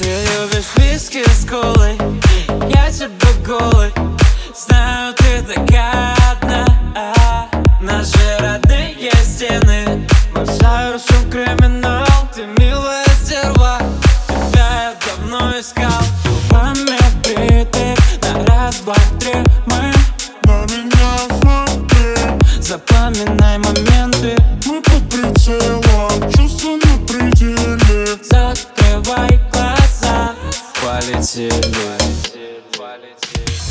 Ты любишь виски с колой? Я тебя голый Знаю, ты такая одна. Наши родные стены. Бросаю русским криминал Ты милая стерва. Тебя я давно искал. Губами вбитых На раз,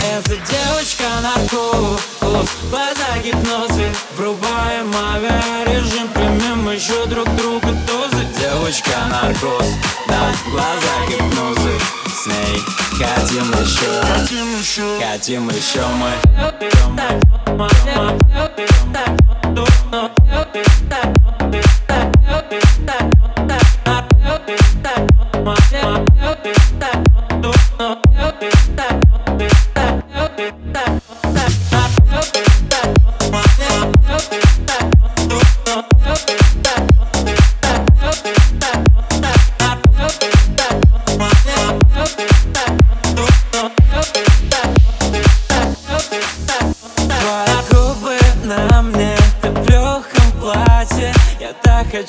Эта девочка наркоз Глаза гипнозы Врубаем авиарежим Примем еще друг другу дозы Девочка наркоз Да, глаза гипнозы. С ней хотим еще Хотим еще. Хотим еще мы. Твои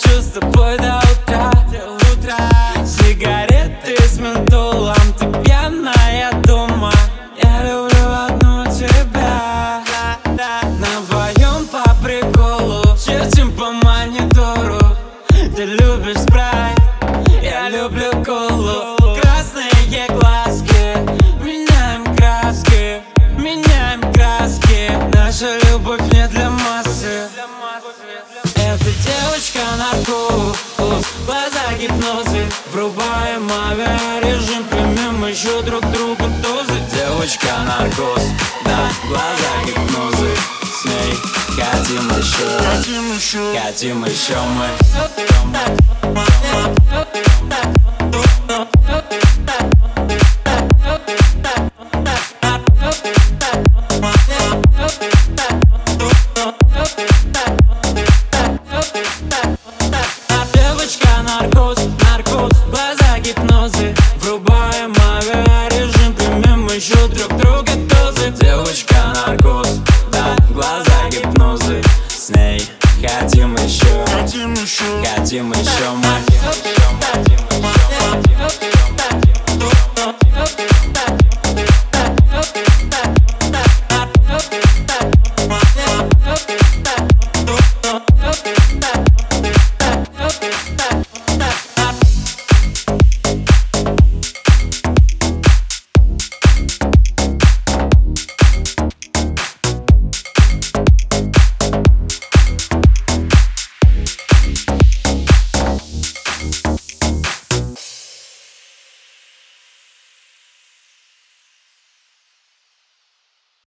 just a boy that Гипнозы Врубаем авиарежим Примем еще друг другу дозы. Девочка наркоз Да, глаза гипнозы. С ней хотим еще. Хотим еще. Хотим еще мы хотим еще мы.